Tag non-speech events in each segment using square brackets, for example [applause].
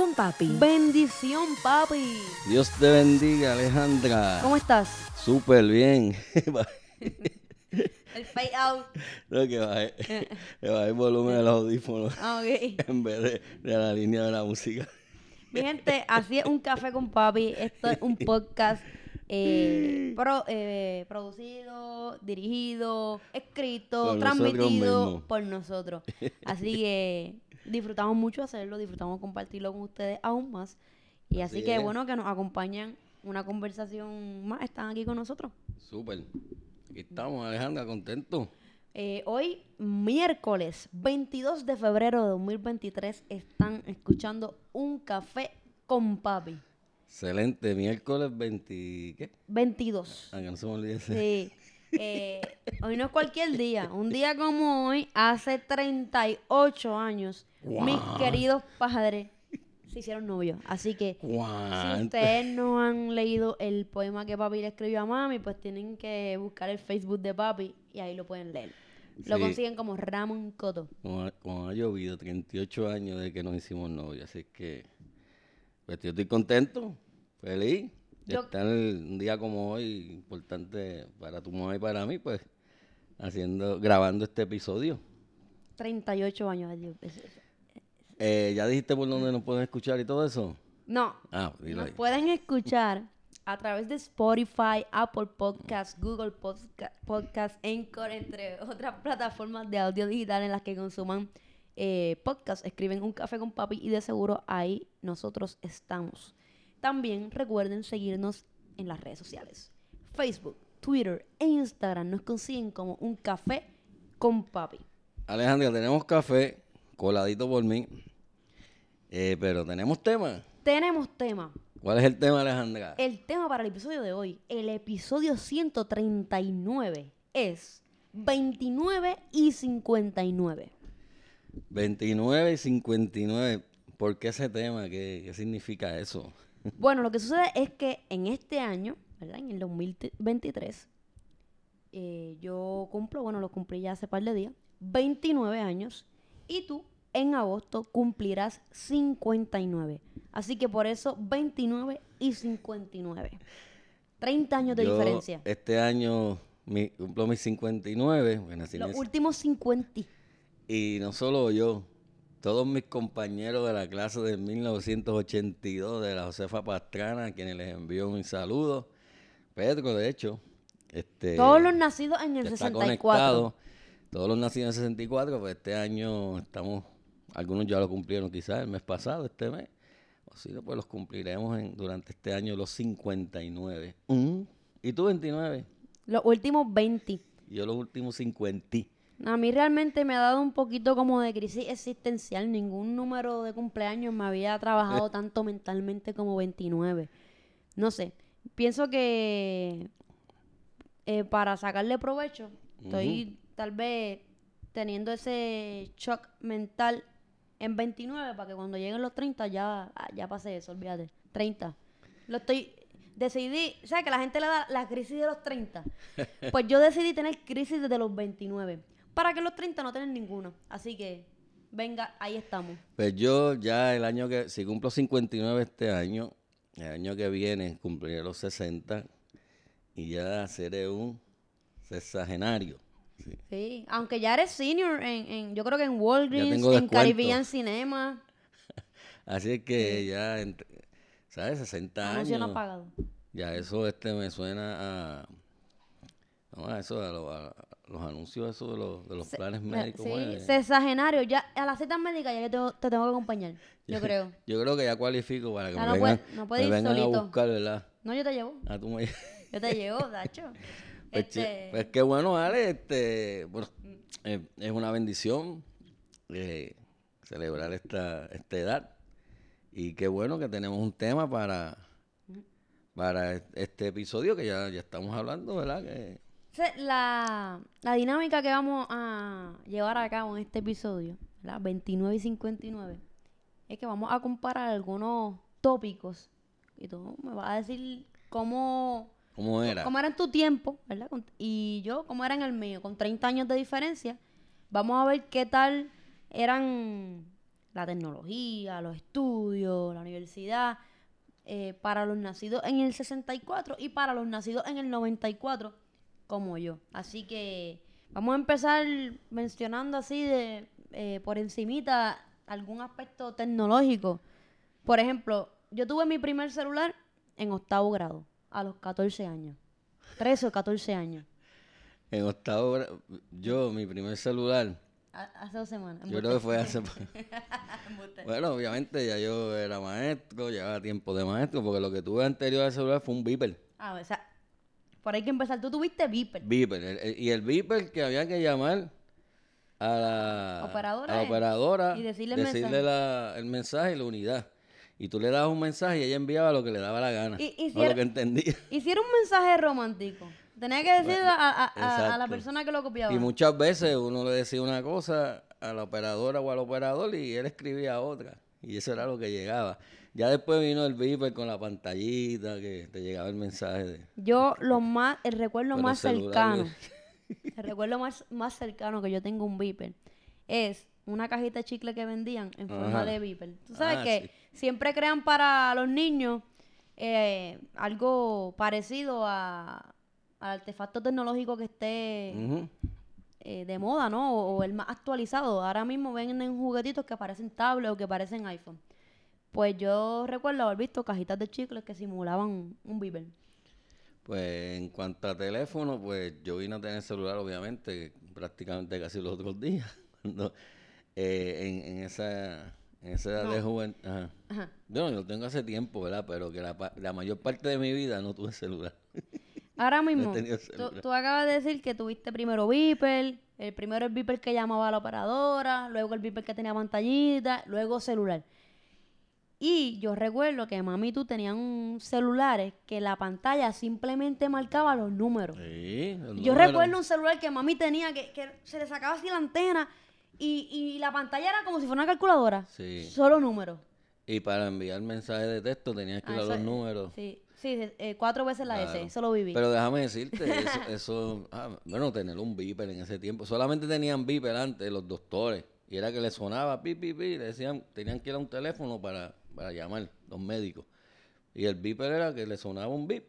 con Papi. Bendición, papi. Dios te bendiga, Alejandra. ¿Cómo estás? Súper bien. [laughs] El fade out. no, que bajé, que bajé el volumen de los audífonos Ah, ok. [laughs] en vez de, de la línea de la música. Mi gente, así es un café con papi. Esto es un podcast eh, pro- eh, producido, dirigido, escrito, Por transmitido por nosotros. Así que disfrutamos mucho hacerlo, disfrutamos compartirlo con ustedes aún más. Y así, Así que es. bueno que nos acompañan una conversación más, están aquí con nosotros. Súper. Aquí estamos, Alejandra, contentos. Eh, hoy, miércoles 22 de febrero de 2023, están escuchando un café con papi. Excelente. Miércoles 20... ¿Qué? 22. Ah, que no se me olvide ese. Sí. [laughs] Eh, hoy no es cualquier día. Un día como hoy, hace 38 años, mis queridos padres se hicieron novios. Así que si ustedes no han leído el poema que papi le escribió a mami, pues tienen que buscar el Facebook de papi y ahí lo pueden leer. Lo consiguen como Ramón Coto. Como ha, como ha llovido, 38 años de que nos hicimos novios, así que pues yo estoy contento, feliz Yo- estar un día como hoy, importante para tu mamá y para mí, pues haciendo, grabando este episodio. 38 años. Eh, ¿Ya dijiste por dónde nos pueden escuchar y todo eso? No, Ah, dilo nos ahí. pueden escuchar a través de Spotify, Apple Podcasts, Google Podca- Podcasts, Anchor, entre otras plataformas de audio digital en las que consuman eh, podcasts. Escriben un café con papi y de seguro ahí nosotros estamos. También recuerden seguirnos en las redes sociales. Facebook, Twitter e Instagram nos consiguen como un café con papi. Alejandra, tenemos café, coladito por mí, eh, pero tenemos tema. Tenemos tema. ¿Cuál es el tema, Alejandra? El tema para el episodio de hoy, el episodio 139, es 29 y 59. 29 y 59. ¿Por qué ese tema? ¿Qué, qué significa eso? Bueno, lo que sucede es que en este año, ¿verdad? En el 2023, eh, yo cumplo, bueno, lo cumplí ya hace par de días, 29 años, y tú en agosto cumplirás 59. Así que por eso 29 y 59. 30 años de Yo diferencia. Este año mi, cumplo mis 59. Bueno, Los últimos 50. y no solo yo, todos mis compañeros de la clase de 1982 de la Josefa Pastrana, a quienes les envío un saludo. Pedro, de hecho. Este, Todos los nacidos en el que está 64. conectado. Todos los nacidos en el 64, pues este año estamos, algunos ya lo cumplieron quizás el mes pasado, este mes. O si no, pues los cumpliremos en, durante este año los 59. Mm. ¿Y tú 29? Los últimos 20. Y yo los últimos 50. A mí realmente me ha dado un poquito como de crisis existencial. Ningún número de cumpleaños me había trabajado tanto mentalmente como 29. No sé. Pienso que eh, para sacarle provecho, estoy tal vez teniendo ese shock mental en 29 para que cuando lleguen los 30 ya, ah, ya pase eso, olvídate. 30. Lo estoy... Decidí, ¿sabes? Que la gente le da la crisis de los 30. [laughs] Pues yo decidí tener crisis desde los 29. Para que los 30 no tengan ninguno. Así que, venga, ahí estamos. Pues yo ya el año que, si cumplo 59 este año, el año que viene cumpliré los 60 y ya seré un sexagenario. Sí. Sí, aunque ya eres senior en, en yo creo que en Walgreens, en. Caribbean [laughs] Cinema. Así es que ya, entre- ¿sabes? 60 Anuncio no años. pagado. Ya eso este me suena a, no, a eso, a, lo- a los anuncios esos de los, de los Se- planes médicos. sí, ¿cómo es? sexagenario. Ya, a las citas médicas ya yo tengo- te tengo que acompañar. Yo [laughs] creo. Yo creo que ya cualifico para que Ya me no vengan, puede- no puede me ir vengan solito. a buscar, ¿verdad? No, yo te llevo. Ah, tú me- [laughs] Yo te llevo, Dacho. [laughs] Pues, Este, pues qué bueno, Ale. Este, bueno, eh, es una bendición eh, celebrar esta, esta edad. Y qué bueno que tenemos un tema para, para e- este episodio que ya, ya estamos hablando, ¿verdad? Que, La, la dinámica que vamos a llevar a cabo en este episodio, las 29 y 59, es que vamos a comparar algunos tópicos y tú me vas a decir cómo, ¿Cómo era? cómo era en tu tiempo, ¿verdad? Y yo, cómo era en el mío, con 30 años de diferencia. Vamos a ver qué tal eran la tecnología, los estudios, la universidad, eh, para los nacidos en el 64 y para los nacidos en el 94, como yo. Así que vamos a empezar mencionando así de eh, por encimita algún aspecto tecnológico. Por ejemplo, yo tuve mi primer celular en octavo grado, a los 14 años. 13 o 14 años. En octavo gra- yo, mi primer celular, Ha- Hace dos semanas. yo creo que fue hace... [laughs] bueno, obviamente ya yo era maestro, llevaba tiempo de maestro, porque lo que tuve anterior al celular fue un beeper. Ah, o sea, por ahí que empezar. Tú tuviste Viper. El- el- y el beeper que había que llamar a la Operadora, a la operadora, y decirle el mensaje. la- el mensaje y la unidad. Y tú le dabas un mensaje y ella enviaba lo que le daba la gana. Y- y si o era- lo que entendía. [laughs] Hicieron un mensaje romántico. Tenía que decirle a, a- a- a la persona que lo copiaba. Y muchas veces uno le decía una cosa a la operadora o al operador y él escribía otra. Y eso era lo que llegaba. Ya después vino el beeper con la pantallita que te llegaba el mensaje de... Yo lo más, el recuerdo más cercano, el recuerdo más, más cercano que yo tengo un Viper es una cajita de chicle que vendían en forma Ajá. de Viper. Tú sabes Ah, que siempre crean para los niños eh, algo parecido a, al artefacto tecnológico que esté eh, de moda, ¿no? O, o el más actualizado. Ahora mismo venden juguetitos que parecen tablet o que parecen iPhone. Pues yo recuerdo haber visto cajitas de chicles que simulaban un Viper. Pues en cuanto a teléfono, pues yo vine a tener celular, obviamente, prácticamente casi los otros días. [laughs] Cuando, eh, en, en esa, en esa edad de juventud. Ajá. Ajá. Bueno, yo lo tengo hace tiempo, ¿verdad? Pero que la, mayor parte de mi vida no tuve celular. Ahora [laughs] mismo, tú, celular. tú acabas de decir que tuviste primero Viper, el primero el Viper que llamaba a la operadora, luego el Viper que tenía pantallita, luego celular. Y yo recuerdo que mami y tú tenían un celulares que la pantalla simplemente marcaba los números. Sí, los Yo números. recuerdo un celular que mami tenía que, que se le sacaba así la antena y, y la pantalla era como si fuera una calculadora. Sí. Solo números. Y para enviar mensajes de texto tenías que Ah, dar eso los es- números. Sí, sí, eh, cuatro veces la S, Claro. eso lo viví. Pero déjame decirte, eso, [laughs] eso ah, bueno, tener un beeper en ese tiempo. Solamente tenían beeper antes los doctores. Y era que le sonaba pi, pi, pi. Le decían, tenían que ir a un teléfono para, para llamar, los médicos. Y el beeper era que le sonaba un beep.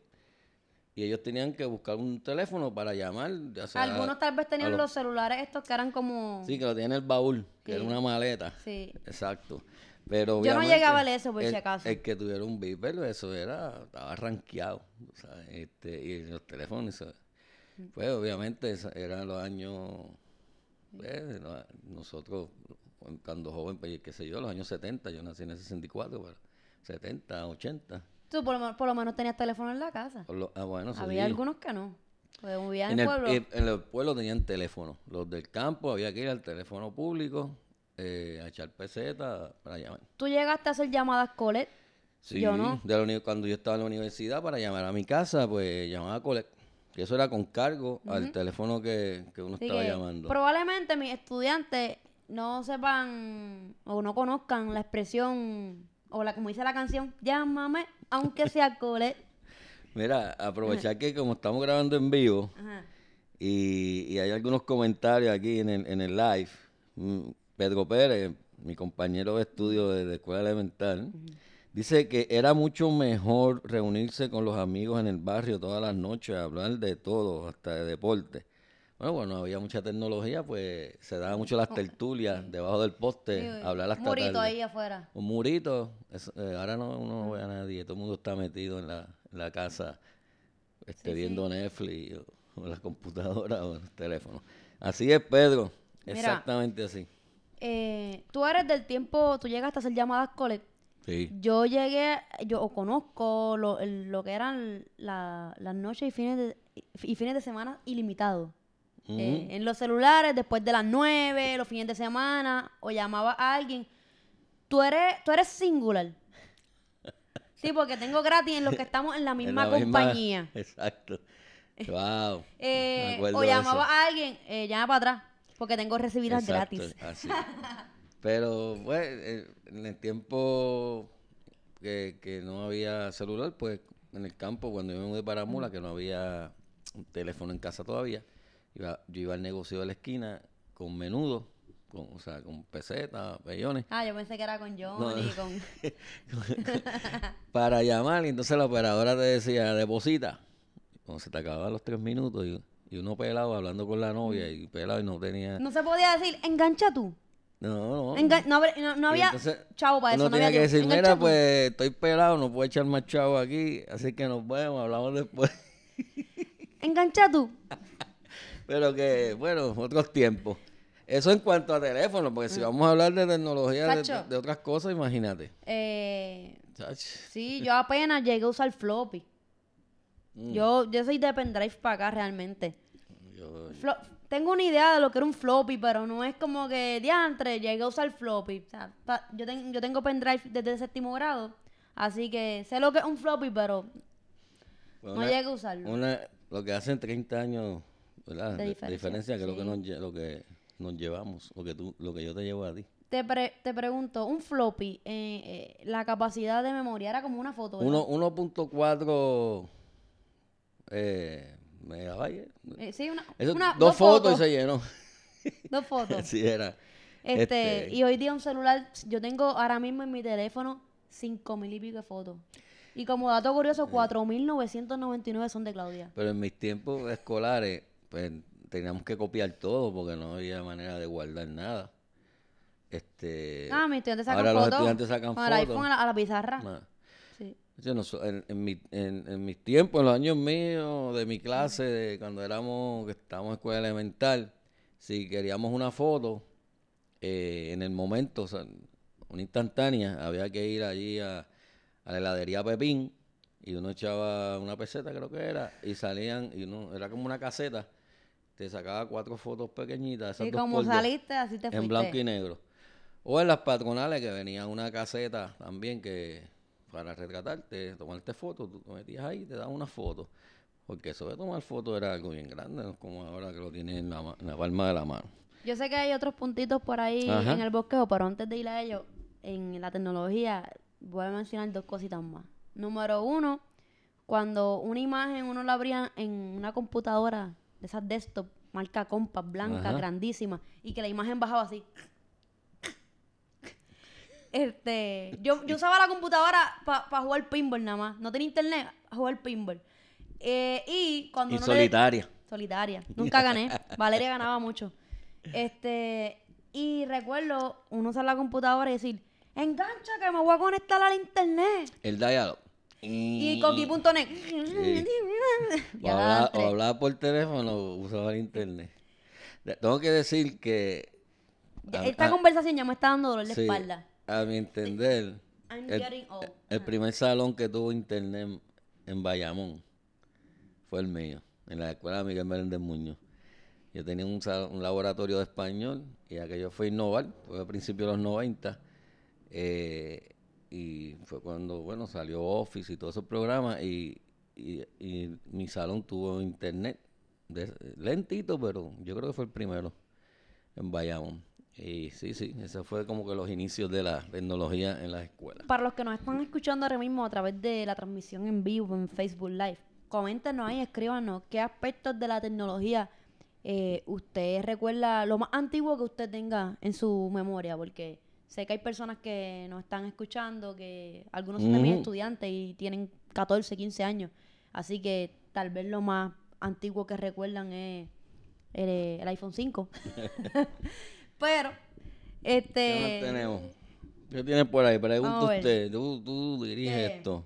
Y ellos tenían que buscar un teléfono para llamar. sea Algunos tal vez tenían los- los celulares estos que eran como... Sí, que lo tenían en el baúl, que era una maleta. Sí. Exacto. Pero Yo no llegaba a eso, por si acaso. El que tuviera un beeper, eso era, estaba ¿sabes? Este, y los teléfonos, pues obviamente eran los años, pues, no- nosotros, cuando joven, pues, qué sé yo, los años 70, yo nací en el 64, pero 70, 80. Tú por lo, por lo menos tenías teléfono en la casa. lo- ah, bueno, Había sí. algunos que no. Pues En en el, pueblo. en- en el pueblo tenían teléfono. Los del campo había que ir al teléfono público eh, a echar peseta para llamar. Tú llegaste a hacer llamadas colet. Sí, Yo no. de la cuando yo estaba en la universidad para llamar a mi casa, pues llamaba a Collect. Que eso era con cargo al teléfono que, que uno Así estaba que llamando. probablemente mis estudiantes no sepan o no conozcan la expresión o la como dice la canción, llámame aunque sea colet. [laughs] Mira, aprovechar que como estamos grabando en vivo y, y hay algunos comentarios aquí en el, en el live, mm, Pedro Pérez, mi compañero de estudio de, de escuela elemental, dice que era mucho mejor reunirse con los amigos en el barrio todas las noches, hablar de todo, hasta de deporte. Bueno, cuando había mucha tecnología, pues se daba mucho las tertulias debajo del poste. Sí, hablar hasta Murito tarde. ahí afuera. Un murito, eso, eh, ahora no uno no ve a nadie, todo el mundo está metido en la, en la casa este, viendo Netflix o, la computadora o el teléfono. Así es, Pedro, Mira. exactamente así. Eh, tú eres del tiempo, tú llegaste a hacer llamadas colet. Sí. Yo llegué, yo o conozco lo, el- lo que eran la- las noches y fines de, y fines de semana ilimitados. Eh, en los celulares, después de las 9, los fines de semana, o llamaba a alguien. Tú eres, tú eres singular. Sí, porque tengo gratis en los que estamos en la [laughs] En misma compañía. [laughs] Exacto. Wow. [laughs] Eh, o llamaba a alguien, eh, llama para atrás, porque tengo recibidas Exacto, gratis. así. Pero, pues, eh, en el tiempo que, que no había celular, pues, en el campo, cuando yo me mudé para Mula, que no había un teléfono en casa todavía, iba, yo iba al negocio de la esquina con menudo, con, o sea, con pesetas, pellones, Ah, yo pensé que era con Johnny, No. con... [laughs] para llamar, y entonces la operadora te decía, deposita. Cuando se te acababan los tres minutos, y, y uno pelado hablando con la novia, y pelado y no tenía... No se podía decir, engancha tú. No, no. Enga- no, había entonces, chavo para eso. No tenía había que decir, mira, tú". pues estoy pelado, no puedo echar más chavo aquí, así que nos vemos, hablamos después. Engancha tú. [laughs] Pero que, bueno, otros tiempos. Eso en cuanto a teléfono, porque si vamos a hablar de tecnología, de, Mm. Otras cosas, imagínate. Eh, sí, yo apenas llegué a usar floppy. Mm. Yo, yo soy de pendrive para acá realmente. Yo- Flo- tengo una idea de lo que era un floppy, pero no es como que diantre, llegué a usar floppy. O sea, pa- yo, ten- yo tengo pendrive desde el séptimo grado, así que sé lo que es un floppy, pero Bueno, no una- llegué a usarlo. una- lo que hacen 30 años, de diferencia, que es lo que, sí. nos, lo que nos llevamos, lo que, tú, lo que yo te llevo a ti. Te, pre- te pregunto, un floppy, eh, eh, la capacidad de memoria era como una foto, ¿verdad? Uno- 1.4 eh, megabytes. Eh, sí, una, Eso, una- dos, fotos y se llenó. [laughs] Dos fotos. Así era. Este, Este- y hoy día un celular, yo tengo ahora mismo en mi teléfono cinco mil y pico de fotos. Y como dato curioso, 4.999 son de Claudia. Pero en mis tiempos escolares, pues teníamos que copiar todo porque no había manera de guardar nada. Este, Ah, mis estudiantes sacan ahora los estudiantes sacan con el fotos. iPhone a la, a la pizarra. Sí. yo no en, en, mi- en- en mis tiempos, en los años míos, de mi clase, de cuando éramos, que estábamos en escuela elemental, si queríamos una foto, eh, en el momento, o sea, una instantánea, había que ir allí a, a la heladería Pepín y uno echaba una peseta, creo que era, y salían, y uno, era como una caseta, te sacaba cuatro fotos pequeñitas, esas Y dos como saliste, así te fuiste. en blanco y negro. O en las patronales que venía una caseta también que para retratarte, tomarte fotos, tú te metías ahí y te daban una foto. Porque eso de tomar fotos era algo bien grande, no como ahora que lo tienes en la, ma- en la palma de la mano. Yo sé que hay otros puntitos por ahí Ajá. en el bosquejo, pero antes de ir a ellos, en la tecnología, voy a mencionar dos cositas más. Número uno, cuando una imagen uno la abría en una computadora de esas desktop, marca Compass, blanca, Ajá. grandísima, y que la imagen bajaba así. Este, yo, yo usaba la computadora para jugar pinball nada más. No tenía internet, a jugar pinball. Eh, y cuando Y uno le- solitaria. solitaria. [laughs] Nunca gané. Valeria ganaba mucho. Este, y recuerdo uno usar la computadora y decir, engancha que me voy a conectar al internet. El diálogo. Y coqui.net. [laughs] O Ya hablaba, o hablaba por teléfono o usaba el internet. De- Tengo que decir que... A- Esta a- conversación ya me está dando dolor de sí, espalda. A mi entender, I'm el, old. el primer salón que tuvo internet en Bayamón fue el mío, en la escuela Miguel Meléndez Muñoz. Yo tenía un, laboratorio de español y aquello fue innovar, fue a principios de los 90. eh, y fue cuando, bueno, salió Office y todos esos programas y, y- mi salón tuvo internet, lentito, pero yo creo que fue el primero en Bayamón. Y sí, sí, ese fue como que los inicios de la tecnología en las escuelas. Para los que nos están escuchando ahora mismo a través de la transmisión en vivo en Facebook Live, coméntenos ahí, escríbanos qué aspectos de la tecnología eh, usted recuerda, lo más antiguo que usted tenga en su memoria, porque sé que hay personas que nos están escuchando, que algunos son de mis estudiantes y tienen 14, 15 años, así que tal vez lo más antiguo que recuerdan es el, el iPhone 5. [laughs] [laughs] Pero, este... ¿Qué tenemos? ¿Qué tienes por ahí? Pregunta usted. Tú, tú diriges esto.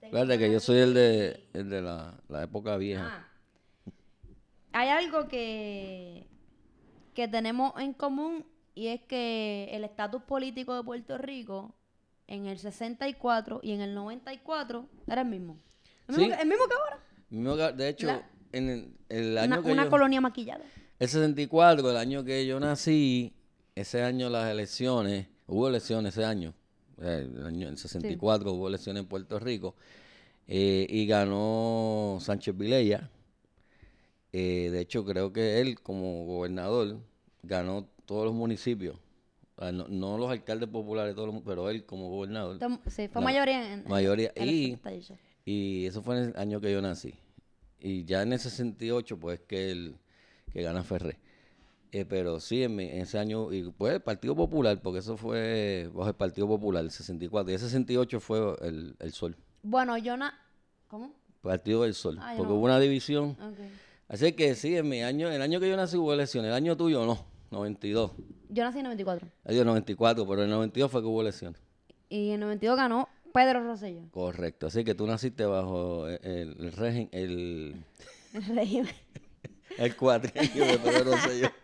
Fíjate que yo soy el de, el de la, la época vieja. Ah. Hay algo que, que tenemos en común y es que el estatus político de Puerto Rico en el 64 y en el 94 era el mismo. El mismo, Sí. que, el mismo que ahora. Mismo que- De hecho, La- en el, el año Una, que una yo... colonia maquillada. El 64, el año que yo nací, ese año las elecciones, hubo elecciones ese año, eh, el año el 64 hubo elecciones en Puerto Rico, eh, y ganó Sánchez Vilella. Eh, de hecho, creo que él como gobernador ganó todos los municipios, no, no los alcaldes populares, todos los- pero él como gobernador. Sí, fue mayoría en, mayoría. en Y- el 78. Y eso fue en el año que yo nací. Y ya en el 68, pues que el que gana Ferré. Eh, pero sí, en, mi- en ese año, y pues el Partido Popular, porque eso fue bajo el Partido Popular, el 64. Y el 68 fue el, el Sol, Bueno, yo na... ¿Cómo? Partido del Sol. Ah, porque no. hubo una división. Así que sí, en mi año, el año que yo nací hubo elecciones. El año tuyo no, 92. Yo nací en 94. El año 94, pero en el 92 fue que hubo elecciones. Y en 92 ganó Pedro Rosselló. Correcto. Así que tú naciste bajo el, el régimen, el, El régimen. [laughs] el cuatrienio de Pedro Rosselló. [laughs]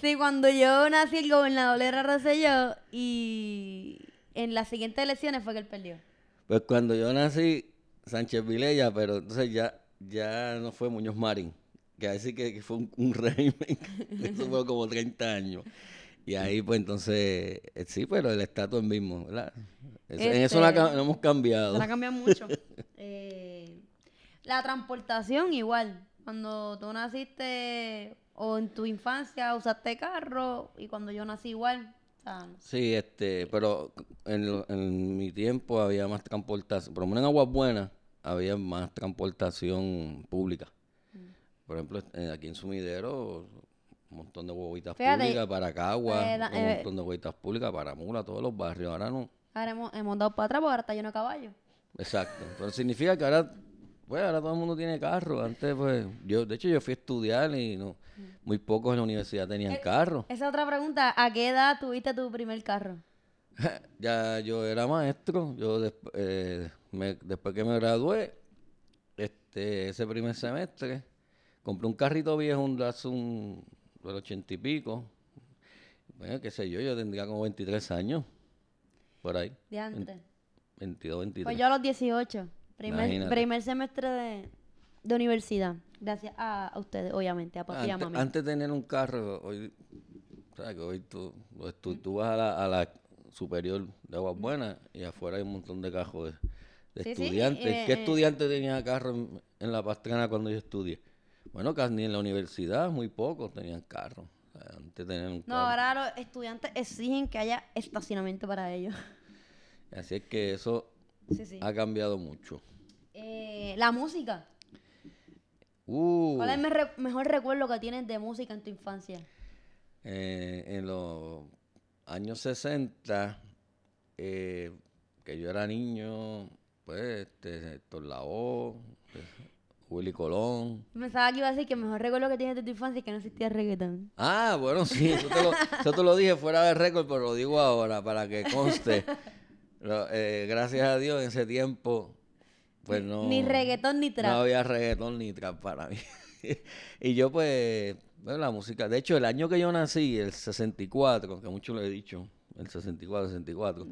Sí, cuando yo nací el gobernador era Rosselló y en las siguientes elecciones fue que él perdió. Pues cuando yo nací, Sánchez Vilella, pero entonces ya, ya no fue Muñoz Marín, que así que, que fue un, un [laughs] régimen, eso fue como 30 años. Y ahí pues entonces, eh, sí, pero el estatus mismo, ¿verdad? En eso no, ha Este, hemos cambiado. La cambiado mucho. [laughs] Eh, la transportación igual. Cuando tú naciste o en tu infancia usaste carro y cuando yo nací igual. O sea, Sí, este, pero en, en mi tiempo había más transportación, por lo menos en Aguas Buenas había más transportación pública. Por ejemplo, eh, aquí en Sumidero, un montón de huevitas Fíjate, públicas para Cagua, eh, un eh, montón de huevitas públicas para Mula, todos los barrios. Ahora no. ahora hemos, hemos dado para atrás porque ahora está lleno de caballos. Exacto. Pero significa que ahora, pues ahora todo el mundo tiene carro. Antes, pues, yo, de hecho, yo fui a estudiar y no, muy pocos en la universidad tenían Eh, carro. Esa otra pregunta, ¿a qué edad tuviste tu primer carro? [laughs] ya yo era maestro, yo desp- eh, me- después que me gradué, este, ese primer semestre, compré un carrito viejo, un Datsun del ochenta y pico, bueno, qué sé yo, yo tendría como 23 años, por ahí, Diantre. 22, 23. Pues yo a los 18, primer, primer semestre de, de universidad. Gracias a, a ustedes, obviamente, a papi y a antes, mami. antes de tener un carro, hoy, sabes que hoy tú, tú, tú vas a la, a la superior de Aguas Buenas y afuera hay un montón de cajos de, de Sí, sí, estudiantes. eh, ¿Qué eh. estudiante tenía carro en, en la Pastrana cuando yo estudié? Bueno, casi ni en la universidad, muy pocos tenían carro. Antes tener un No, carro. ahora los estudiantes exigen que haya estacionamiento para ellos. [laughs] Así es que eso Sí, sí. ha cambiado mucho. Eh, la música. Uh, ¿Cuál es el me- re- mejor recuerdo que tienes de música en tu infancia? Eh, en los años 60, eh, que yo era niño, pues, este, Héctor eh, Willy Colón. Pensaba que iba a decir que el mejor recuerdo que tienes de tu infancia es que no existía reggaetón. Ah, bueno, sí, eso te lo, [laughs] eso te lo dije fuera de récord, pero lo digo ahora para que conste. Lo- eh, gracias a Dios, en ese tiempo, pues no... Ni reggaetón ni trap. No había reggaetón ni trap para mí. [laughs] y yo pues, bueno, la música, de hecho el año que yo nací, el 64, que mucho lo he dicho, el 64, 64,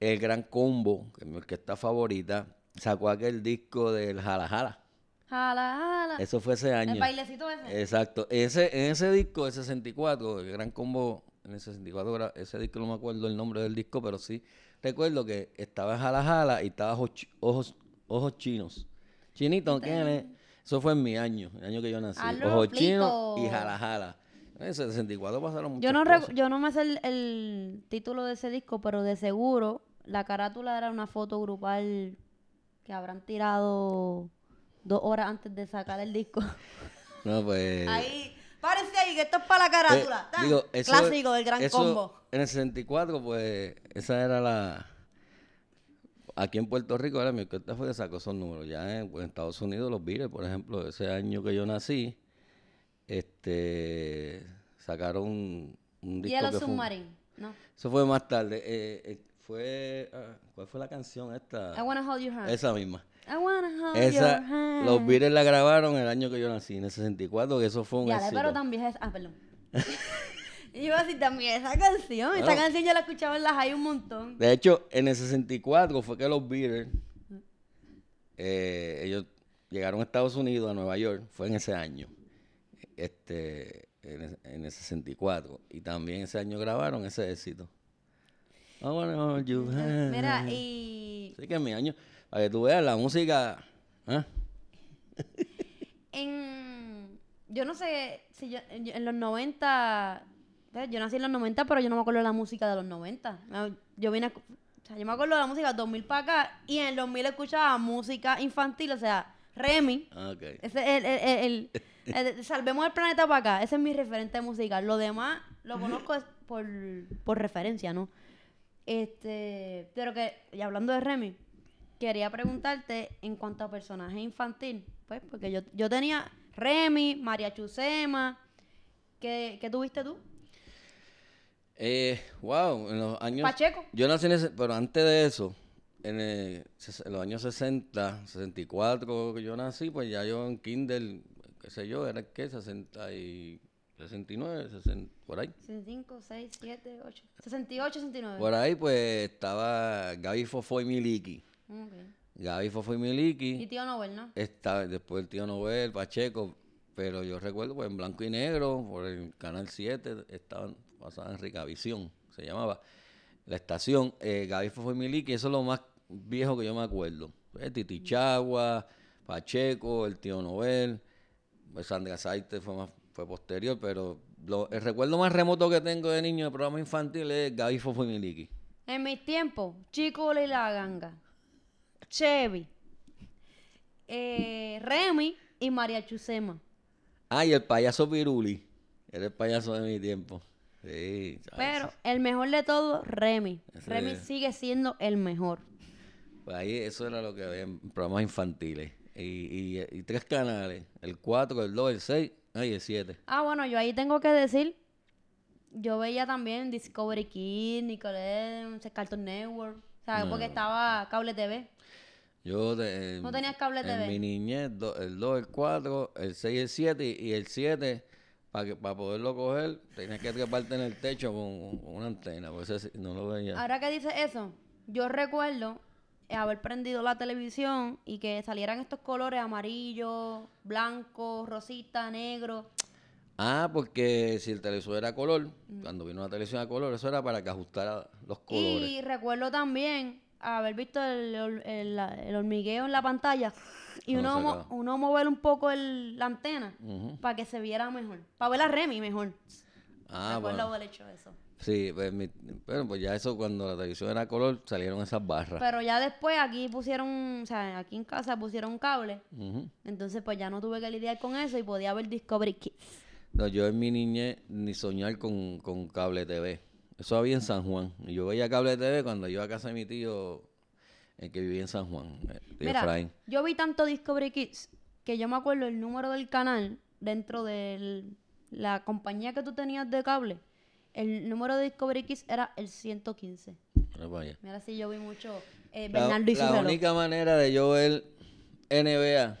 el Gran Combo, que es mi orquesta favorita, sacó aquel disco del Jala Jala. Jala, jala. Eso fue ese año. El bailecito ese. Exacto. Ese, en ese disco, el 64, el Gran Combo, en el 64, era- ese disco no me acuerdo el nombre del disco, pero sí recuerdo que estaba Jala Jala y estaba Ojos, ojos, ojos Chinos. Chinito, ¿quién es? Eso fue en mi año, el año que yo nací. Ojos Chinos y. Jala Jala. En el 64 pasaron muchas Yo no, cosas. yo no me sé el, el título de ese disco, pero de seguro la carátula era una foto grupal que habrán tirado dos horas antes de sacar el disco. [laughs] No, pues... ahí, párense ahí, que esto es para la carátula. Eh, digo, eso- Clásico del gran eso, combo. En el 64, pues, esa era la... Aquí en Puerto Rico, ¿verdad? mi orquesta fue que sacó esos números. Ya en, pues, en Estados Unidos, los Beatles, por ejemplo, ese año que yo nací, este, sacaron un, un disco Yellow que fue un- Submarine, ¿no? Eso fue más tarde. eh, eh, fue... ah, ¿Cuál fue la canción esta? I wanna hold your hand. Esa misma. I wanna hold Esa, your hand. los Beatles la grabaron el año que yo nací, en el 64, que eso fue un Ya, éxito. pero también es... Ah, perdón. [laughs] Y yo iba a decir también esa canción. Esa canción yo la escuchaba en las hay un montón. De hecho, en el 64 fue que los Beatles, eh, ellos llegaron a Estados Unidos, a Nueva York, fue en ese año, este, en, el- en el 64. Y también ese año grabaron ese éxito. I wanna hold you. Mira, y Así que mi año, para que tú veas la música. ¿ah? en... Yo no sé si yo, en los 90... ¿ves? Yo nací en los 90, pero yo no me acuerdo de la música de los 90. No, Yo vine a... O sea, yo me acuerdo de la música 2000 para acá y en el 2000 escuchaba música infantil, o sea, Remy. Ah. Ese es el, el- el- Salvemos el planeta para acá. Ese es mi referente musical. Lo demás lo conozco por, por referencia, ¿no? Este, pero que, y hablando de Remy, quería preguntarte en cuanto a personaje infantil, pues, porque yo, yo tenía Remy, María Chusema, ¿qué, qué tuviste tú? Eh, wow, en los años. Pacheco. Yo nací en ese. Pero antes de eso, en, el- ses- en los años 60, 64 que yo nací, pues ya yo en Kindle, qué sé yo, era que 60 y 69, 60, por ahí. 65, 6, 7, 8. 68, 69. Por ahí, pues estaba Gaby Fofo y Miliki. Gaby Fofo y Y Miliki. tío Nobel, ¿no? Estaba después el tío Nobel, Pacheco. Pero yo recuerdo, pues en blanco y negro, por el canal 7, estaban pasaban en Ricavisión, se llamaba. La estación, eh, Gaby Fofo y Miliki, eso es lo más viejo que yo me acuerdo. Pues, Titi Chagua, Pacheco, el tío Nobel, pues Sandra Saite fue más fue posterior, pero lo- el recuerdo más remoto que tengo de niño de programa infantil es Gaby Fofo y Miliki. En mis tiempos, Chico y la Ganga, Chevy, eh, Remy y María Chusema. Ah, y el payaso Piruli. Era el payaso de mi tiempo. Sí. Pero el mejor de todos, Remy. Ese Remy es. sigue siendo el mejor. Pues ahí eso era lo que había en programas infantiles. Y, y, y tres canales. El 4, el 2, el 6 ah, y el 7. Ah, bueno, yo ahí tengo que decir, yo veía también Discovery Kids, Nickelodeon, Cartoon Network, ¿sabes? Porque estaba Cable TV. Yo de, ¿No tenías cable en TV? mi niñez, do- el 2, el 4, el 6 y el 7. Y el 7, para para poderlo coger, tenías que treparte en el techo con, con una antena. Pues ese sí, no lo veía. Ahora que dice eso, yo recuerdo haber prendido la televisión y que salieran estos colores amarillo, blanco, rosita, negro. Ah, porque si el televisor era color, cuando vino la televisión a color, eso era para que ajustara los colores. Y recuerdo también haber visto el, el- la- el hormigueo en la pantalla y uno, mo- uno mover un poco el- la antena para que se viera mejor. Para ver a Remy mejor. Ah, bueno. haber hecho eso. Sí, pues, mi- bueno, pues ya eso cuando la televisión era color salieron esas barras. Pero ya después aquí pusieron, o sea, aquí en casa pusieron un cable. Entonces pues ya no tuve que lidiar con eso y podía ver Discovery Kids. No, yo en mi niñez ni soñar con, con cable TV. Eso había en San Juan. Y yo veía cable TV cuando iba a casa de mi tío, el que vivía en San Juan, eh, tío Mira, Efraín. yo vi tanto Discovery Kids que yo me acuerdo el número del canal dentro de la compañía que tú tenías de cable. El número de Discovery Kids era el 115. Mira si yo vi mucho eh, La, Bernardo y su la reloj. única manera de yo ver NBA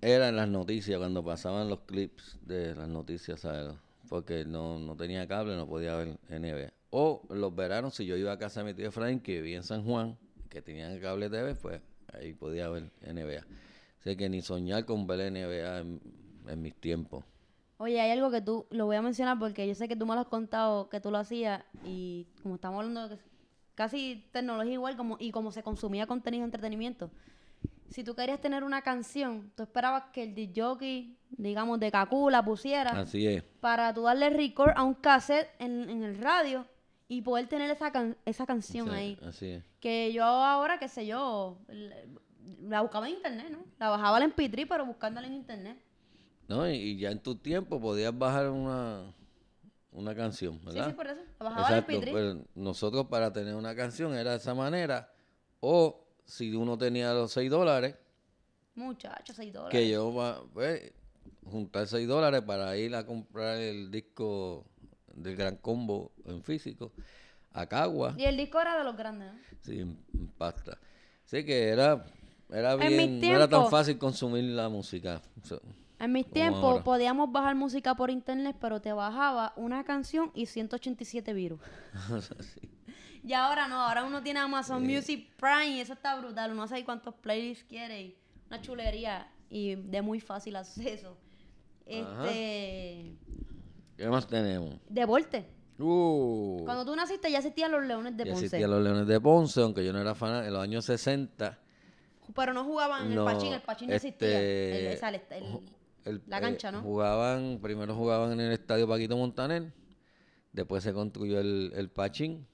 era en las noticias, cuando pasaban los clips de las noticias, ¿sabes? Porque no, no tenía cable, no podía ver NBA. O los veranos, si yo iba a casa de mi tío Efraín, que vivía en San Juan, que tenía cable TV, pues ahí podía ver NBA. Así que ni soñar con ver NBA en, mis tiempos. Oye, hay algo que tú, lo voy a mencionar porque yo sé que tú me lo has contado, que tú lo hacías y como estamos hablando de casi tecnología igual como y como se consumía contenido de entretenimiento. Si tú querías tener una canción, tú esperabas que el jockey, digamos, de Kaku la pusiera Así es. para tú darle record a un cassette en, en el radio y poder tener esa, can- esa canción Sí, ahí. Así es. Que yo ahora, qué sé yo, la buscaba en internet, ¿no? La bajaba al MP3, pero buscándola en internet. ¿No? Y, y ya en tu tiempo podías bajar una, una canción, Sí, ¿verdad? sí, por eso. La bajaba Exacto, MP3. pero nosotros para tener una canción era de esa manera, o si uno tenía los 6 dólares, Muchachos, 6 dólares. que yo va- pues, juntar 6 dólares para ir a comprar el disco del Gran Combo en físico, a Cagua, Y el disco era de los grandes, ¿no? sin pasta. Así que era, era En bien, no era tan fácil consumir la música. O sea, En mis tiempos ahora. podíamos bajar música por internet, pero te bajaba una canción y 187 virus. [laughs] sí. Y ahora no, ahora uno tiene Amazon Music Prime y eso está brutal. Uno sabe cuántos playlists quiere una chulería y de muy fácil acceso. Ajá. Este. ¿Qué más tenemos? Deporte. Uh, Cuando tú naciste ya existían los Leones de ya Ponce. existían los Leones de Ponce, aunque yo no era fan en los años 60. Pero no jugaban en no, el Pachín, el Pachín no existía. este, el- el- ju- el- la eh, cancha, ¿no? Jugaban, primero jugaban en el estadio Paquito Montaner, después se construyó el, el Pachín,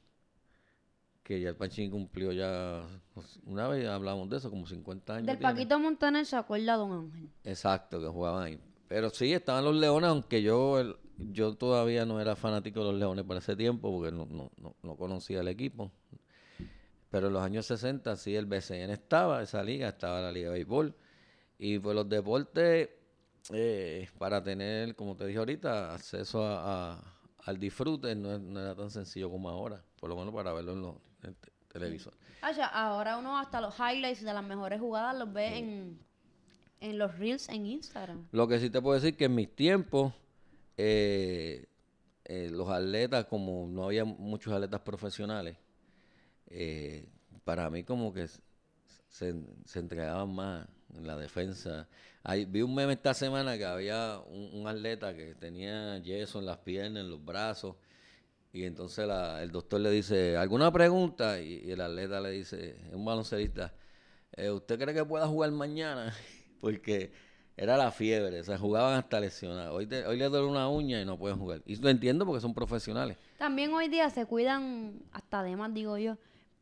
que ya el Pachín cumplió ya, pues, una vez hablamos de eso, como 50 años. del tiene. Paquito Montaner se acuerda Don Ángel. Exacto, que jugaban ahí. Pero sí, estaban los Leones, aunque yo el- yo todavía no era fanático de los Leones para ese tiempo, porque no, no, no, no conocía el equipo. Pero en los años 60 sí el BCN estaba, esa liga, estaba la Liga de Béisbol. Y pues los deportes, eh, para tener, como te dije ahorita, acceso a, a- al disfrute no, es- no era tan sencillo como ahora, por lo menos para verlo en los en te- televisores. Ah, ya, ahora uno hasta los highlights de las mejores jugadas los ve en, en los reels en Instagram. Lo que sí te puedo decir que en mis tiempos, eh, eh, los atletas, como no había muchos atletas profesionales, eh, para mí como que se, se entregaban más en la defensa. Ahí, vi un meme esta semana que había un, un atleta que tenía yeso en las piernas, en los brazos, y entonces la- el doctor le dice, ¿alguna pregunta? Y, y el atleta le dice, es un baloncelista, "Eh, ¿usted cree que pueda jugar mañana? [laughs] Porque era la fiebre, o sea, jugaban hasta lesionados. Hoy, te- hoy le duele una uña y no pueden jugar. Y lo entiendo porque son profesionales. También hoy día se cuidan hasta de más, digo yo,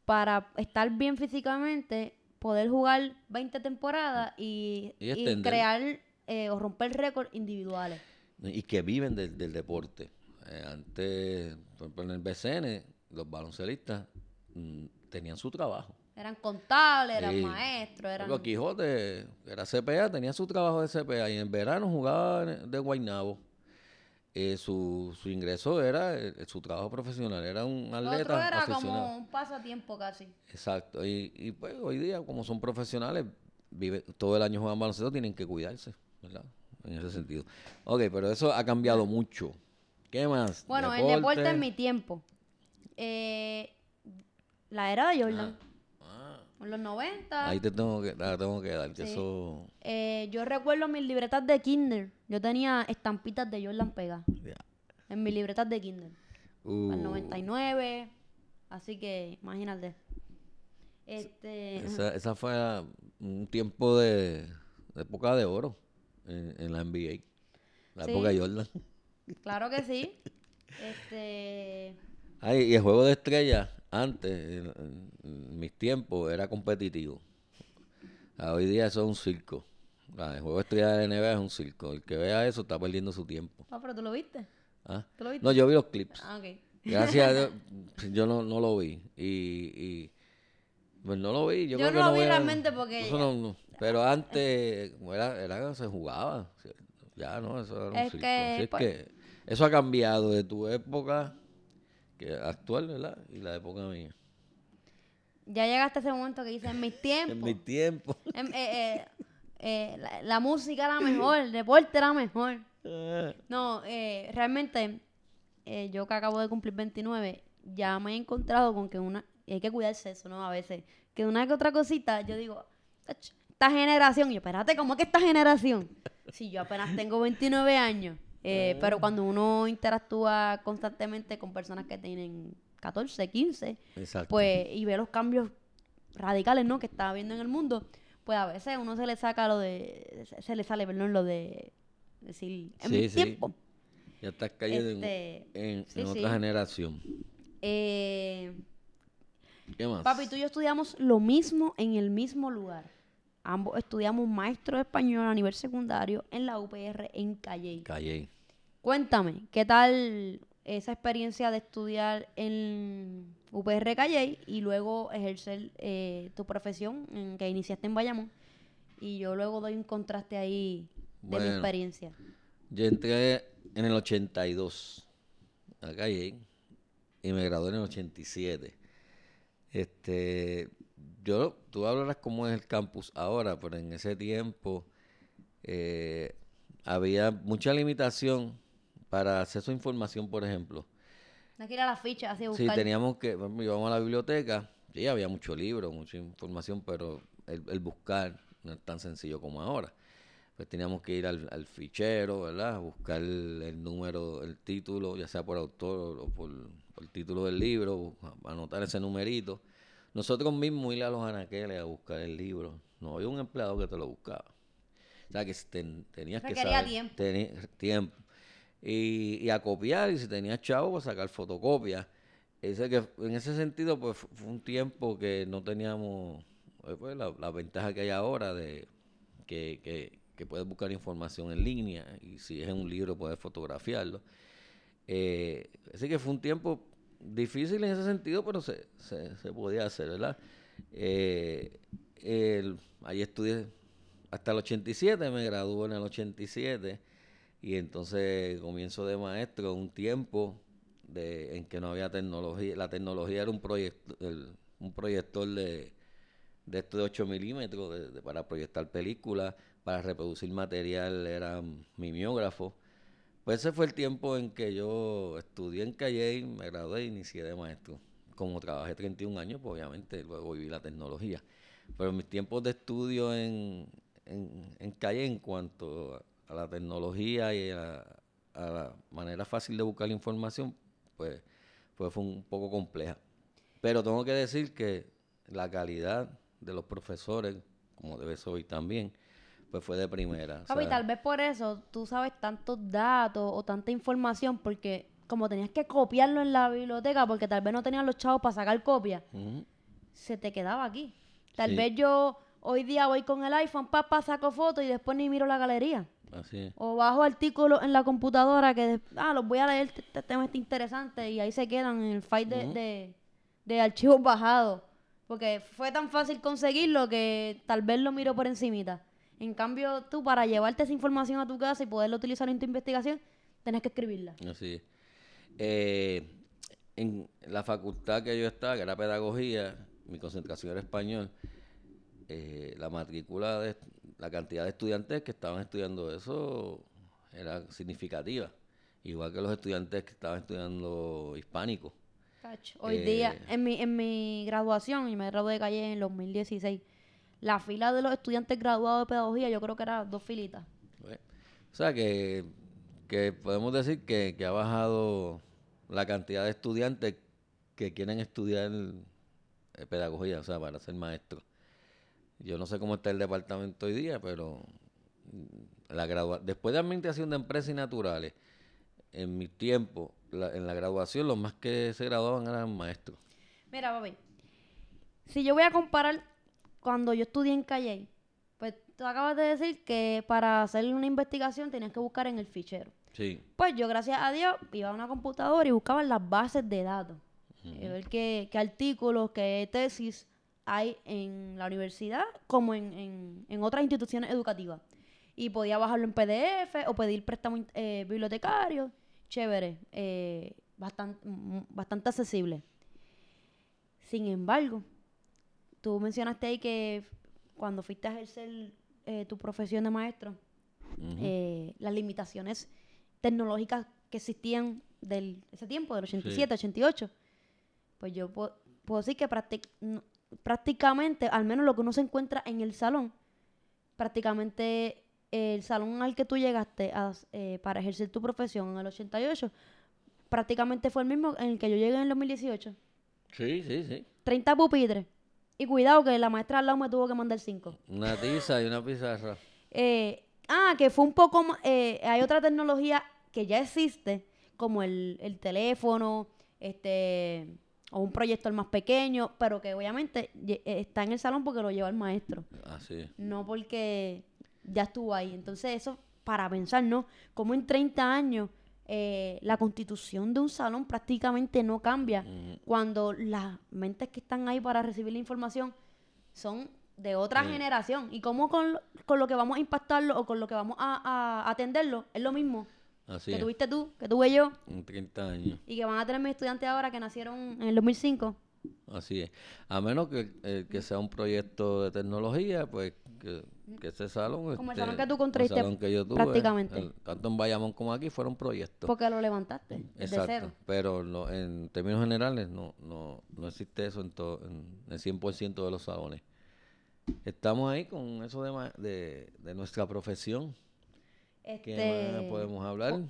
para estar bien físicamente, poder jugar 20 temporadas y, Y y extender. crear eh, o romper récords individuales. y que viven del, del deporte. Eh, antes, por ejemplo, en el BCN, los baloncelistas mm, tenían su trabajo. Eran contables, eran Sí. maestros, eran... Los Quijote, era CPA, tenía su trabajo de CPA y en verano jugaba de Guaynabo. Eh, su, su ingreso era eh, su trabajo profesional, era un atleta otro era como un pasatiempo casi. Exacto, y, y pues hoy día, como son profesionales, vive, todo el año juegan baloncesto, tienen que cuidarse, ¿verdad? En ese sentido. Ok, pero eso ha cambiado mucho. ¿Qué más? Bueno, el deporte en mi tiempo. Eh, la era de Jordan. En los 90. Ah. Ahí te tengo que, la tengo que dar, que Sí. eso... eh, yo recuerdo mis libretas de Kinder. Yo tenía estampitas de Jordan pegadas. ya. En mis libretas de Kinder. Uh, Al 99. Así que, imagínate. Este. esa, esa fue ah, un tiempo de, de época de oro en, en la NBA. La Sí. época de Jordan. Claro que sí. Este. Ay, y el juego de estrellas, antes, en, mis tiempos, era competitivo. Ah, Hoy día eso es un circo. Ah, El juego de estrellas de NBA es un circo. El que vea eso está perdiendo su tiempo. Ah, pero tú lo viste. ¿Ah? ¿Tú lo viste? No, yo vi los clips. Ah, ok. Gracias a Dios, [laughs] yo no, no lo vi. Y, y pues no lo vi. Yo, Yo creo que no lo vi realmente porque eso no- no. Pero antes era, era, se jugaba. Ya no, eso era un Es circo. que, Así es pues- que eso ha cambiado de tu época que actual, ¿verdad? Y la época mía. Ya llegaste a ese momento que dices, en mis tiempos. En mi tiempo. [laughs] em- eh, eh, eh, la, la música era mejor, el deporte era mejor. Ah, No, eh, realmente, eh, yo que acabo de cumplir 29, ya me he encontrado con que una. y hay que cuidarse eso, ¿no? A veces. Que una que otra cosita, yo digo, "Ach, esta generación. Y yo, espérate, ¿cómo que esta generación? [laughs] Si yo apenas tengo 29 años. Eh, pero cuando uno interactúa constantemente con personas que tienen 14, 15, Exacto. pues, y ve los cambios radicales, ¿no? Que está habiendo en el mundo, pues a veces uno se le saca lo de, se- le sale, perdón, lo de decir, en Sí, mi sí. tiempo. ya estás cayendo en- Este, en, sí, en sí. otra generación. Eh, ¿Qué más? papi, tú y yo estudiamos lo mismo en el mismo lugar. Ambos estudiamos maestro de español a nivel secundario en la UPR en Calle. Callé. Cuéntame, ¿qué tal esa experiencia de estudiar en UPR Calle y luego ejercer eh, tu profesión en que iniciaste en Bayamón? Y yo luego doy un contraste ahí de mi Bueno. experiencia. Yo entré en el 82 a Calle y me gradué en el 87. Este, yo, tú hablarás cómo es el campus ahora, pero en ese tiempo eh, había mucha limitación para acceso a información, por ejemplo. No que ir a las fichas así a Sí, buscar. teníamos que, por íbamos a la biblioteca, sí, había mucho libro, mucha información, pero el, el buscar no es tan sencillo como ahora. pues teníamos que ir al, al fichero, ¿verdad? Buscar el, número, el título, ya sea por autor o por, el título del libro, anotar ese numerito. Nosotros mismos ir a los anaqueles a buscar el libro. No había un empleado que te lo buscaba. O sea, que tenías que saber... tiempo. tiempo. Y, y, a copiar, y si tenías chavo, pues sacar fotocopias. Ese que, en ese sentido, pues fue un tiempo que no teníamos eh, pues, la, la ventaja que hay ahora de que, que que puedes buscar información en línea y si es en un libro puedes fotografiarlo. Eh, así que fue un tiempo difícil en ese sentido, pero se, se, podía hacer, ¿verdad? Eh, ahí estudié hasta el 87, me gradué en el 87 y entonces comienzo de maestro un tiempo de, en que no había tecnología, la tecnología era un proyecto, un proyector de, de estos de 8 milímetros para proyectar películas para reproducir material era mimeógrafo. Pues ese fue el tiempo en que yo estudié en Calle, me gradué y inicié de maestro. Como trabajé 31 años, pues obviamente luego viví la tecnología. Pero mis tiempos de estudio en, en, Calle en cuanto a, la tecnología y a, la manera fácil de buscar la información, pues, pues fue un poco compleja. Pero tengo que decir que la calidad de los profesores, como debe ser hoy también, pues fue de primera. Papi, tal vez por eso tú sabes tantos datos o tanta información, porque como tenías que copiarlo en la biblioteca, porque tal vez no tenían los chavos para sacar copia, se te quedaba aquí. Tal vez yo hoy día voy con el iPhone, papá, saco fotos y después ni miro la galería. Así O bajo artículos en la computadora que, ah, los voy a leer, este tema está interesante, y ahí se quedan en el file de, de, de archivos bajados. Porque fue tan fácil conseguirlo que tal vez lo miro por encimita. En cambio, tú para llevarte esa información a tu casa y poderla utilizar en tu investigación, tenés que escribirla. Así eh, en la facultad que yo estaba, que era pedagogía, mi concentración era español, eh, la matrícula, de, la cantidad de estudiantes que estaban estudiando eso era significativa. Igual que los estudiantes que estaban estudiando hispánico. Hoy día, eh, en mi, en mi graduación, y me gradué de calle en el 2016, la fila de los estudiantes graduados de pedagogía yo creo que era dos filitas. O sea que, podemos decir que, ha bajado la cantidad de estudiantes que quieren estudiar eh, pedagogía, o sea, para ser maestro. Yo no sé cómo está el departamento hoy día, pero mm, la gradua después de administración de empresas y naturales, en mi tiempo, en la graduación, los más que se graduaban eran maestros. Mira, papi, si yo voy a comparar cuando yo estudié en Calle, pues tú acabas de decir que para hacer una investigación tenías que buscar en el fichero. Sí. Pues yo, gracias a Dios, iba a una computadora y buscaba las bases de datos. Y ver qué, artículos, qué tesis hay en la universidad como en, otras instituciones educativas. Y podía bajarlo en PDF o pedir préstamo eh, bibliotecario. Chévere. Eh, bastante, bastante accesible. Sin embargo, tú mencionaste ahí que cuando fuiste a ejercer eh, tu profesión de maestro, eh, las limitaciones tecnológicas que existían del ese tiempo, del 87, 88, pues yo puedo, decir que prácticamente, al menos lo que uno se encuentra en el salón, prácticamente el salón al que tú llegaste eh, para ejercer tu profesión en el 88, prácticamente fue el mismo en el que yo llegué en el 2018. Sí, sí, sí. 30 pupitres. Y cuidado que la maestra al lado me tuvo que mandar cinco. Una tiza y una pizarra. Eh, ah, que fue un poco más... Eh, hay otra tecnología que ya existe, como el, teléfono, este o un proyector más pequeño, pero que obviamente eh, está en el salón porque lo lleva el maestro. Así. No porque ya estuvo ahí. Entonces eso, para pensar, ¿no? Como en 30 años eh, la constitución de un salón prácticamente no cambia cuando las mentes que están ahí para recibir la información son de otra generación. Y cómo con, con, lo que vamos a impactarlo o con lo que vamos a, atenderlo es lo mismo. que tuviste tú, que tuve yo. En 30 años. Y que van a tener mis estudiantes ahora que nacieron en el 2005. Así es. A menos que, eh, que sea un proyecto de tecnología, pues que, ese salón... Como el salón este, que tú construiste prácticamente. tanto en Bayamón como aquí fueron proyectos. Porque lo levantaste Exacto, cero. Pero no, en términos generales no, no, no existe eso en, todo, en el 100% de los salones. estamos ahí con eso de, de, de nuestra profesión. ¿Qué Este, más podemos hablar?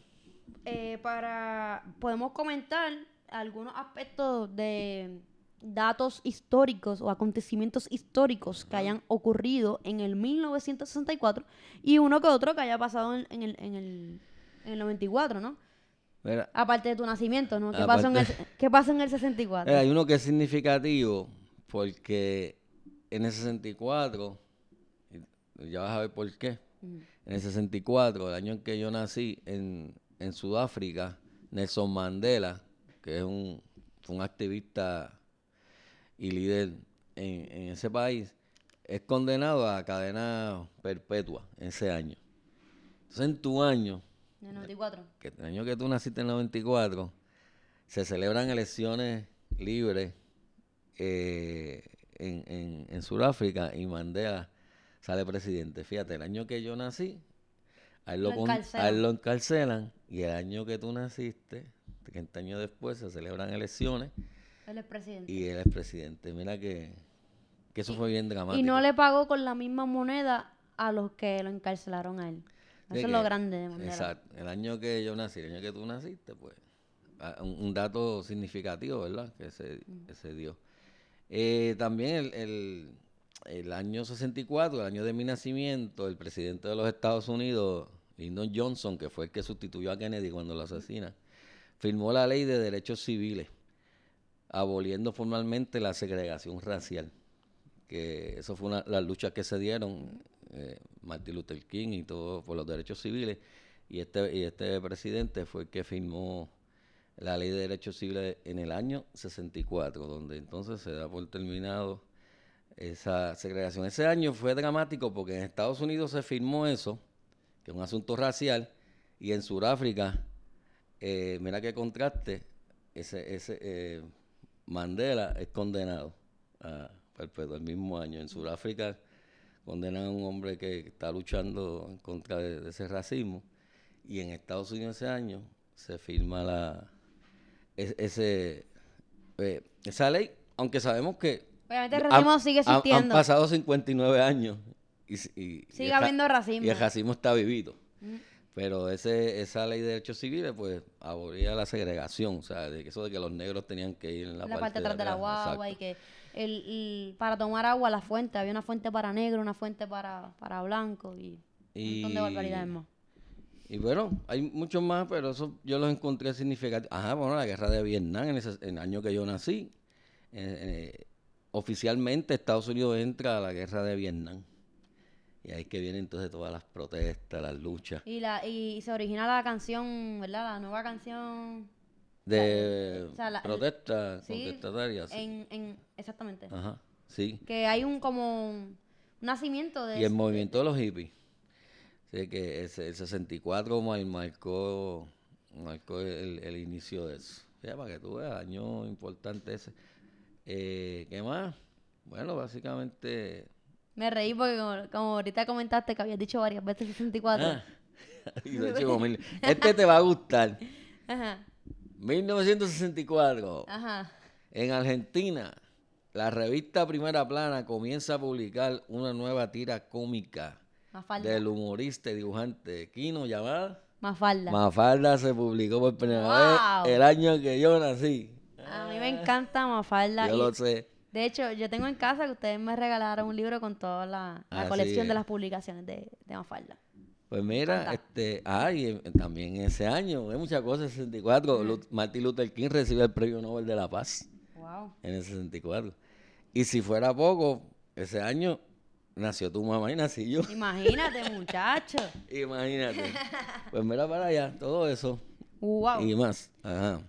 eh, para podemos comentar algunos aspectos de datos históricos o acontecimientos históricos que hayan ocurrido en el 1964 y uno que otro que haya pasado en, en el, en, el, en el 94, ¿no? Mira, Aparte de tu nacimiento, ¿no? ¿Qué, pasó en, el, Aparte- ¿Qué pasó en el 64? eh, hay uno que es significativo porque en el 64, y ya vas a ver por qué, en el 64, el año en que yo nací en, en Sudáfrica, Nelson Mandela, que es un, un activista y líder en, en ese país, es condenado a cadena perpetua en ese año. Entonces, en tu año, En el 94. que el año que tú naciste en el 94, se celebran elecciones libres eh, en, en, en Sudáfrica y Mandela sale presidente. Fíjate, el año que yo nací, a él lo, Lo con- a encarcelan. él lo encarcelan y el año que tú naciste, 30 años después, se celebran elecciones Él es presidente. y él es presidente. Mira que, que eso fue bien dramático. Y no le pagó con la misma moneda a los que lo encarcelaron a él. Eso De es que- lo grande de Mandela. Exacto. El año que yo nací, el año que tú naciste, pues, un, un dato significativo, ¿verdad? Que se, que se dio. Eh, también el, el, el año 64, el año de mi nacimiento, el presidente de los Estados Unidos, Lyndon Johnson, que fue el que sustituyó a Kennedy cuando lo asesina, firmó la ley de derechos civiles, aboliendo formalmente la segregación racial que eso fue una, las luchas que se dieron eh, Martin Luther King y todo por los derechos civiles y este y este presidente fue el que firmó la ley de derechos civiles en el año 64 donde entonces se da por terminado esa segregación. Ese año fue dramático porque en Estados Unidos se firmó eso que es un asunto racial y en Sudáfrica eh, mira qué contraste ese ese eh, Mandela es condenado a perpetuo el mismo año. En Sudáfrica condenan a un hombre que está luchando en contra de, de ese racismo. Y en Estados Unidos ese año se firma la es- ese eh, esa ley, aunque sabemos que Obviamente el han- racismo sigue han- Han, existiendo. pasado 59 años y, y- y Sigue el habiendo racismo. Y el racismo está vivido. Ujú. Pero ese, esa ley de derechos civiles, pues, abolía la segregación, o sea, de que eso de que los negros tenían que ir en la, la parte de atrás de la guagua exacto. y que el, el- para tomar agua la fuente, había una fuente para negro, una fuente para, para blanco y, un montón de barbaridades más. Y bueno, hay muchos más, pero eso yo los encontré significativos. Ajá, bueno, la guerra de Vietnam, en, ese, en el año que yo nací. eh, eh, oficialmente Estados Unidos entra a la guerra de Vietnam. Y ahí es que vienen entonces todas las protestas, las luchas. Y, la, y se origina la canción, ¿verdad? La nueva canción De o sea, la- protestas sí, contestatarias. en, en exactamente. Ajá, sí. Que hay un como un nacimiento de Y el movimiento de los hippies. Así que ese- el 64 mar- marcó, marcó el, el inicio de eso. Ya, para que tú veas, año importante ese. Eh, ¿Qué más? Bueno, básicamente... Me reí porque como, como ahorita comentaste que habías dicho varias veces 64. Ah, [laughs] [laughs] este te va a gustar. Ajá, 1964. ajá. En Argentina, la revista Primera Plana comienza a publicar una nueva tira cómica Mafalda. del humorista y dibujante Kino llamada... Mafalda. Mafalda se publicó por primera Wow. vez el año que yo nací. A mí me encanta Mafalda. Yo y- lo sé. De hecho, yo tengo en casa que ustedes me regalaron un libro con toda la, colección de las publicaciones de, de Mafalda. Pues mira, Anda. este, ah, y en- también ese año, hay muchas cosas, 64, Lu- Martin Luther King recibe el Premio Nobel de la Paz Wow. en el 64. Y si fuera poco, ese año nació tu mamá y nací yo. Imagínate, muchacho. [laughs] Imagínate. Pues mira para allá, todo eso Wow. y más. Ajá.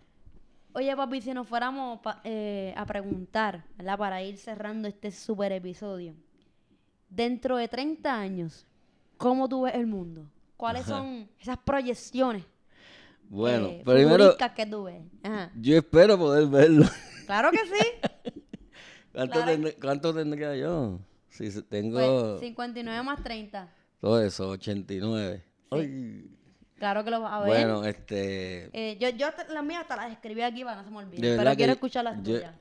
Oye, papi, si nos fuéramos pa- eh, a preguntar, ¿verdad? Para ir cerrando este super episodio. Dentro de 30 años, ¿cómo tú ves el mundo? ¿Cuáles Ajá. son esas proyecciones Bueno, eh, primero, que tú ves? Ajá. yo espero poder verlo. [laughs] Claro que sí. ¿Cuánto, Claro. tendré- cuánto tendría yo? Si tengo Pues, 59 más 30. todo eso, 89. Ay. Claro que lo vas a ver. Bueno, este... Eh, yo, yo las mías te las escribí aquí para no se me olvide. Pero quiero escuchar las yo- tuyas.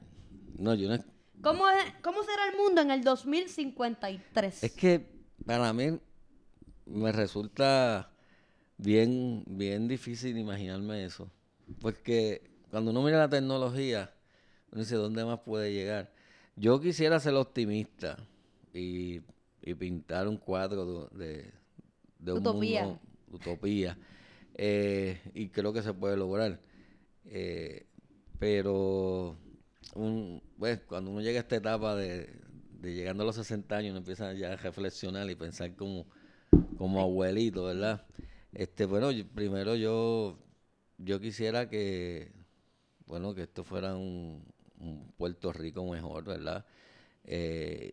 No, yo no, ¿Cómo, es- ¿Cómo será el mundo en el 2053? Es que para mí me resulta bien, bien difícil imaginarme eso. Porque cuando uno mira la tecnología, uno dice, ¿dónde más puede llegar? Yo quisiera ser optimista y, y pintar un cuadro de, de, de un Utopía. mundo, utopía. Eh, y creo que se puede lograr. Eh, pero pues, cuando uno llega a esta etapa de, llegando a los 60 años, uno empieza ya a reflexionar y pensar como, como abuelito, ¿verdad? Este, bueno, primero yo, yo quisiera que, bueno, que esto fuera un, un Puerto Rico mejor, ¿verdad? Eh,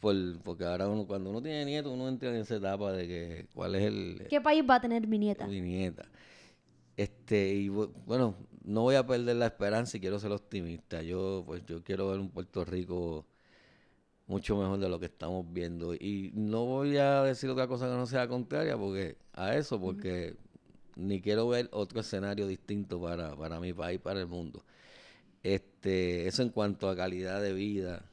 por- porque ahora uno, cuando uno tiene nieto, uno entra en esa etapa de que cuál es el, ¿Qué país va a tener mi nieta? mi nieta. Este, y bu- bueno, no voy a perder la esperanza y quiero ser optimista. Yo, pues, yo quiero ver un Puerto Rico mucho mejor de lo que estamos viendo. Y no voy a decir otra cosa que no sea contraria porque a eso, porque ni quiero ver otro escenario distinto para, para mi país, para el mundo. Este, eso en cuanto a calidad de vida.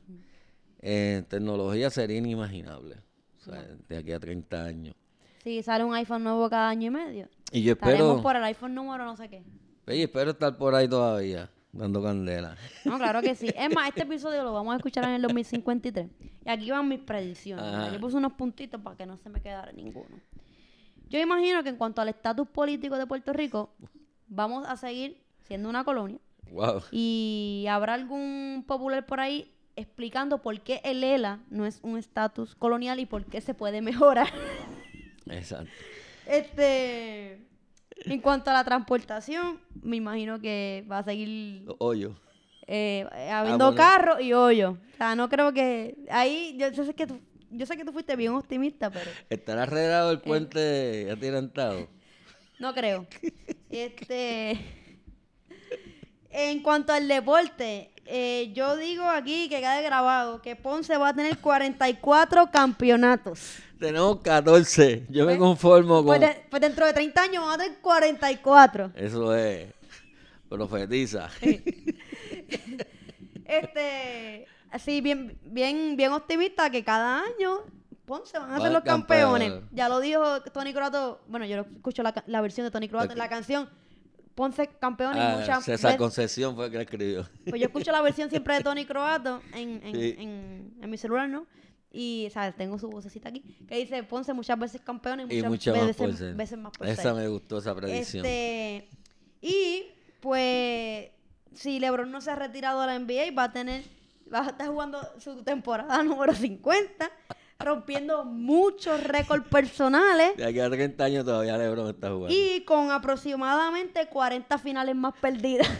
En tecnología sería inimaginable. O sea, de aquí a 30 años. Si sale un iPhone nuevo cada año y medio. Y yo Estaremos espero, por el iPhone número no sé qué. oye, espero estar por ahí todavía, dando candela. No, claro que sí. Es más, este [laughs] episodio lo vamos a escuchar en el 2053. Y aquí van mis predicciones. Ajá. Yo puse unos puntitos para que no se me quedara ninguno. Yo imagino que en cuanto al estatus político de Puerto Rico, vamos a seguir siendo una colonia. Wow. Y habrá algún popular por ahí explicando por qué el ELA no es un estatus colonial y por qué se puede mejorar. Exacto. Este, en cuanto a la transportación, me imagino que va a seguir Los hoyos. eh, habiendo bueno. carros y hoyos. O sea, no creo que ahí yo, yo sé que tú, yo sé que tú fuiste bien optimista, pero ¿Estará arreglado Eh. el puente atirantado? no creo. Este, en cuanto al deporte, eh, yo digo aquí que quede grabado que Ponce va a tener 44 campeonatos. Tenemos 14. Yo me conformo Pues, con... de- pues dentro de 30 años van a tener 44. Eso es. Profetiza. [laughs] Este, así bien, bien, bien optimista que cada año Ponce van a ser los campeones. Ya lo dijo Tony Croato, bueno, yo escucho la, versión de Tony Croato en la canción Ponce campeón y Ah, muchas César veces- Concesión fue el que la escribió. [laughs] Pues yo escucho la versión siempre de [laughs] Tony Croato en, en, Sí. en, en mi celular, ¿no? Y, ¿sabes? Tengo su vocecita aquí que dice Ponce muchas veces campeón y Y muchas, más veces, por ser. veces más por Esa ser. me gustó, esa predicción. Este, y pues si LeBron no se ha retirado de la NBA, va a tener va a estar jugando su temporada [laughs] número 50, rompiendo muchos récords personales De aquí a 30 años todavía Lebron está jugando. y con aproximadamente 40 finales más perdidas. [laughs]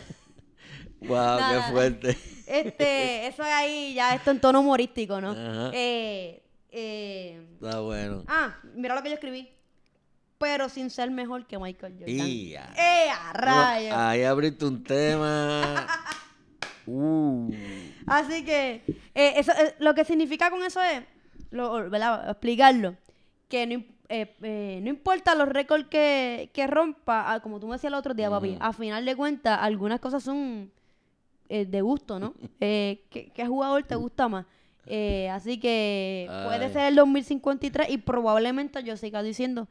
Wow, Nada. qué fuerte. Este, eso es ahí ya esto en tono humorístico, ¿no? Ajá. Eh, eh, Está bueno. ah, mira lo que yo escribí. Pero sin ser mejor que Michael Jordan. Y a- ¡Eh, a rayos! No, ahí abriste un tema. [laughs] Uh. Así que eh, eso, eh, lo que significa con eso es, lo, ¿verdad? explicarlo, que no, eh, eh, no importa los récords que, que rompa, ah, como tú me decías el otro día, papi, a final de cuentas, algunas cosas son eh, de gusto, ¿no? [laughs] ¿qué, qué jugador te gusta más? Así que puede ser el 2053 y probablemente yo siga diciendo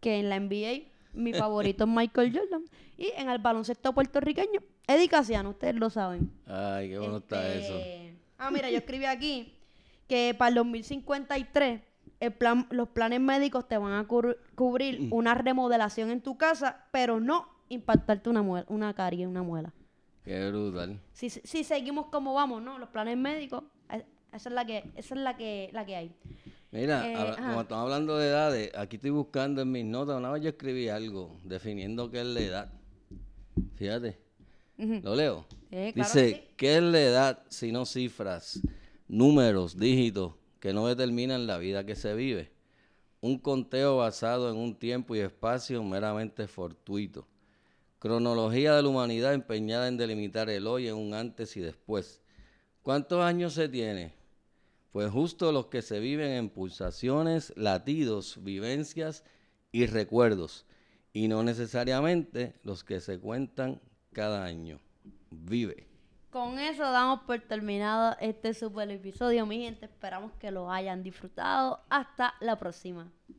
que en la NBA mi favorito es Michael Jordan y en el baloncesto puertorriqueño, Eddie Casiano, ustedes lo saben. Ay, qué bueno está eso. Este, Ah, mira, yo escribí aquí que para el 2053 el plan, los planes médicos te van a cubr- cubrir Mm. una remodelación en tu casa, pero no impactarte una muela, una carie, una muela. Qué brutal. Si, si seguimos como vamos, ¿no? Los planes médicos, esa es la que, esa es la que, la que hay. Mira, Eh, como estamos hablando de edades, aquí estoy buscando en mis notas, una vez yo escribí algo definiendo qué es la edad. Fíjate, lo leo. Eh, claro Dice, que sí. ¿qué es la edad si no cifras, números, dígitos que no determinan la vida que se vive? Un conteo basado en un tiempo y espacio meramente fortuito. Cronología de la humanidad empeñada en delimitar el hoy en un antes y después. ¿Cuántos años se tiene? Pues justo los que se viven en pulsaciones, latidos, vivencias y recuerdos, y no necesariamente los que se cuentan cada año. Vive. Con eso damos por terminado este super episodio, mi gente. Esperamos que lo hayan disfrutado. Hasta la próxima.